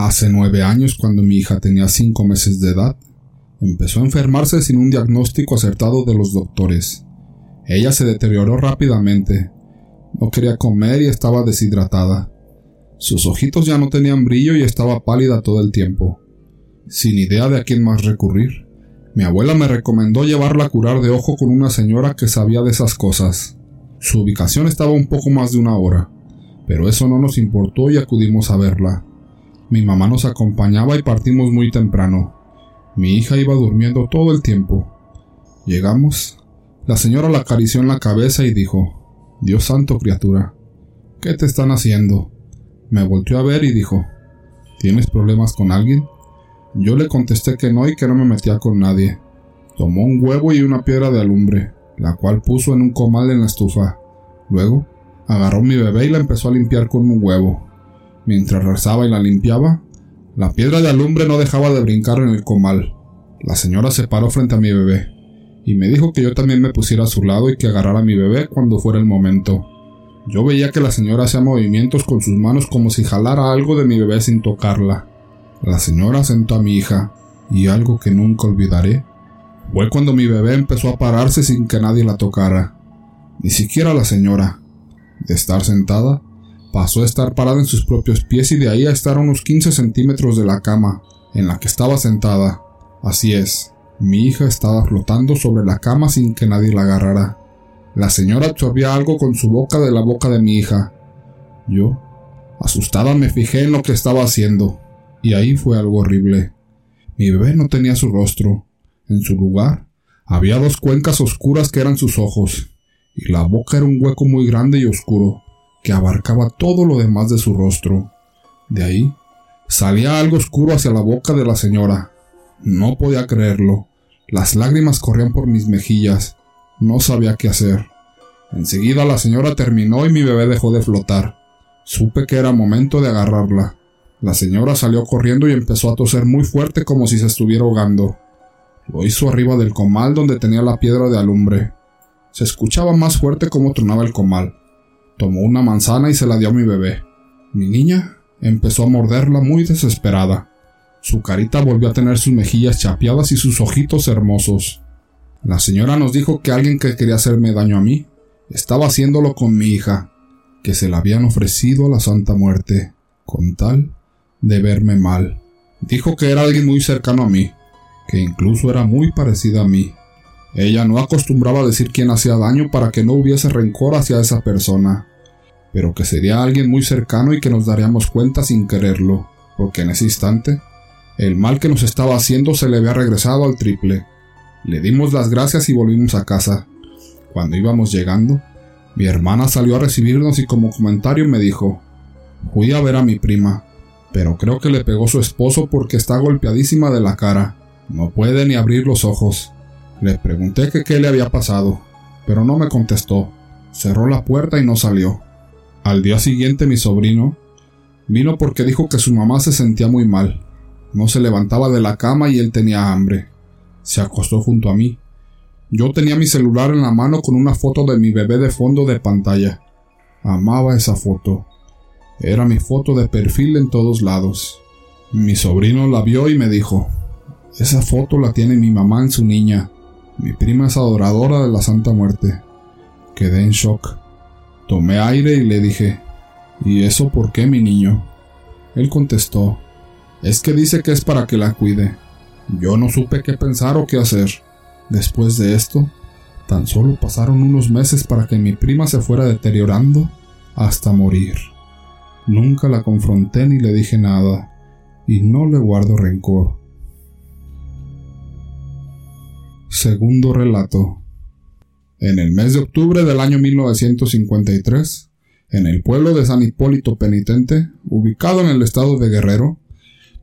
Hace nueve años, cuando mi hija tenía cinco meses de edad, empezó a enfermarse sin un diagnóstico acertado de los doctores. Ella se deterioró rápidamente. No quería comer y estaba deshidratada. Sus ojitos ya no tenían brillo y estaba pálida todo el tiempo. Sin idea de a quién más recurrir, mi abuela me recomendó llevarla a curar de ojo con una señora que sabía de esas cosas. Su ubicación estaba un poco más de una hora, pero eso no nos importó y acudimos a verla. Mi mamá nos acompañaba y partimos muy temprano. Mi hija iba durmiendo todo el tiempo. Llegamos. La señora la acarició en la cabeza y dijo, Dios santo, criatura, ¿qué te están haciendo? Me volteó a ver y dijo, ¿Tienes problemas con alguien? Yo le contesté que no y que no me metía con nadie. Tomó un huevo y una piedra de alumbre, la cual puso en un comal en la estufa. Luego, agarró mi bebé y la empezó a limpiar con un huevo. Mientras rezaba y la limpiaba, la piedra de alumbre no dejaba de brincar en el comal. La señora se paró frente a mi bebé y me dijo que yo también me pusiera a su lado y que agarrara a mi bebé cuando fuera el momento. Yo veía que la señora hacía movimientos con sus manos como si jalara algo de mi bebé sin tocarla. La señora sentó a mi hija, y algo que nunca olvidaré fue cuando mi bebé empezó a pararse sin que nadie la tocara, ni siquiera la señora. De estar sentada, pasó a estar parada en sus propios pies y de ahí a estar unos 15 centímetros de la cama en la que estaba sentada. Así es, mi hija estaba flotando sobre la cama sin que nadie la agarrara. La señora absorbía algo con su boca de la boca de mi hija. Yo, asustada, me fijé en lo que estaba haciendo y ahí fue algo horrible. Mi bebé no tenía su rostro. En su lugar había dos cuencas oscuras que eran sus ojos, y la boca era un hueco muy grande y oscuro que abarcaba todo lo demás de su rostro. De ahí salía algo oscuro hacia la boca de la señora. No podía creerlo. Las lágrimas corrían por mis mejillas. No sabía qué hacer. Enseguida la señora terminó y mi bebé dejó de flotar. Supe que era momento de agarrarla. La señora salió corriendo y empezó a toser muy fuerte como si se estuviera ahogando. Lo hizo arriba del comal donde tenía la piedra de alumbre. Se escuchaba más fuerte como tronaba el comal. Tomó una manzana y se la dio a mi bebé. Mi niña empezó a morderla muy desesperada. Su carita volvió a tener sus mejillas chapeadas y sus ojitos hermosos. La señora nos dijo que alguien que quería hacerme daño a mí estaba haciéndolo con mi hija, que se la habían ofrecido a la Santa Muerte, con tal de verme mal. Dijo que era alguien muy cercano a mí, que incluso era muy parecida a mí. Ella no acostumbraba a decir quién hacía daño para que no hubiese rencor hacia esa persona, pero que sería alguien muy cercano y que nos daríamos cuenta sin quererlo, porque en ese instante el mal que nos estaba haciendo se le había regresado al triple. Le dimos las gracias y volvimos a casa. Cuando íbamos llegando, mi hermana salió a recibirnos y como comentario me dijo, fui a ver a mi prima pero creo que le pegó su esposo porque está golpeadísima de la cara. No puede ni abrir los ojos. Le pregunté que qué le había pasado, pero no me contestó. Cerró la puerta y no salió. Al día siguiente mi sobrino vino porque dijo que su mamá se sentía muy mal. No se levantaba de la cama y él tenía hambre. Se acostó junto a mí. Yo tenía mi celular en la mano con una foto de mi bebé de fondo de pantalla. Amaba esa foto. Era mi foto de perfil en todos lados. Mi sobrino la vio y me dijo, esa foto la tiene mi mamá en su niña. Mi prima es adoradora de la Santa Muerte. Quedé en shock. Tomé aire y le dije, ¿y eso por qué, mi niño? Él contestó, es que dice que es para que la cuide. Yo no supe qué pensar o qué hacer. Después de esto, tan solo pasaron unos meses para que mi prima se fuera deteriorando hasta morir. Nunca la confronté ni le dije nada, y no le guardo rencor. Segundo relato. En el mes de octubre del año 1953, en el pueblo de San Hipólito Penitente, ubicado en el estado de Guerrero,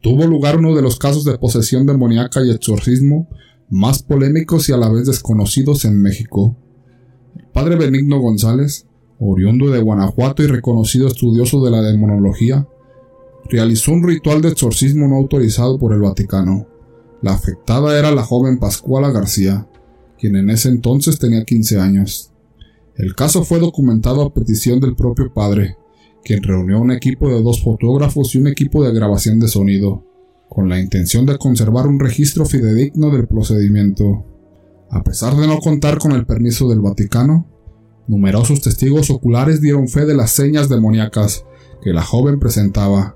tuvo lugar uno de los casos de posesión demoníaca y exorcismo más polémicos y a la vez desconocidos en México. El padre Benigno González oriundo de Guanajuato y reconocido estudioso de la demonología, realizó un ritual de exorcismo no autorizado por el Vaticano. La afectada era la joven Pascuala García, quien en ese entonces tenía 15 años. El caso fue documentado a petición del propio padre, quien reunió un equipo de dos fotógrafos y un equipo de grabación de sonido, con la intención de conservar un registro fidedigno del procedimiento. A pesar de no contar con el permiso del Vaticano, numerosos testigos oculares dieron fe de las señas demoníacas que la joven presentaba,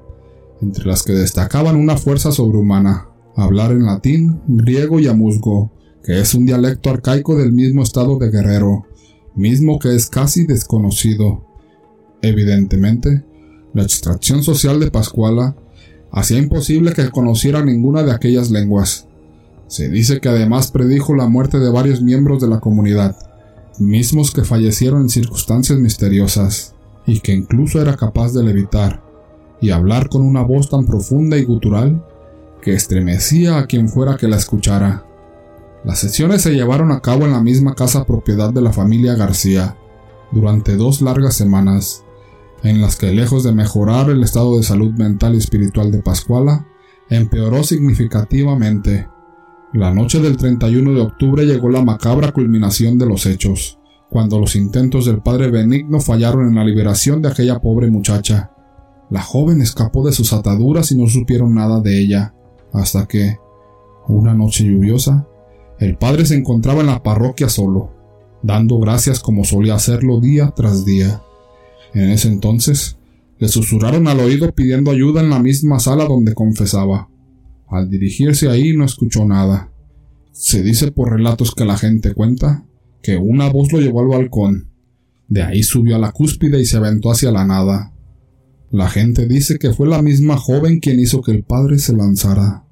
entre las que destacaban una fuerza sobrehumana, hablar en latín, griego y amuzgo, que es un dialecto arcaico del mismo estado de Guerrero, mismo que es casi desconocido. Evidentemente, la extracción social de Pascuala hacía imposible que conociera ninguna de aquellas lenguas. Se dice que además predijo la muerte de varios miembros de la comunidad, mismos que fallecieron en circunstancias misteriosas, y que incluso era capaz de levitar y hablar con una voz tan profunda y gutural que estremecía a quien fuera que la escuchara. Las sesiones se llevaron a cabo en la misma casa propiedad de la familia García, durante dos largas semanas, en las que lejos de mejorar el estado de salud mental y espiritual de Pascuala, empeoró significativamente. La noche del 31 de octubre llegó la macabra culminación de los hechos, cuando los intentos del padre Benigno fallaron en la liberación de aquella pobre muchacha. La joven escapó de sus ataduras y no supieron nada de ella, hasta que, una noche lluviosa, el padre se encontraba en la parroquia solo, dando gracias como solía hacerlo día tras día. En ese entonces, le susurraron al oído pidiendo ayuda en la misma sala donde confesaba. Al dirigirse ahí no escuchó nada. Se dice por relatos que la gente cuenta que una voz lo llevó al balcón. De ahí subió a la cúspide y se aventó hacia la nada. La gente dice que fue la misma joven quien hizo que el padre se lanzara.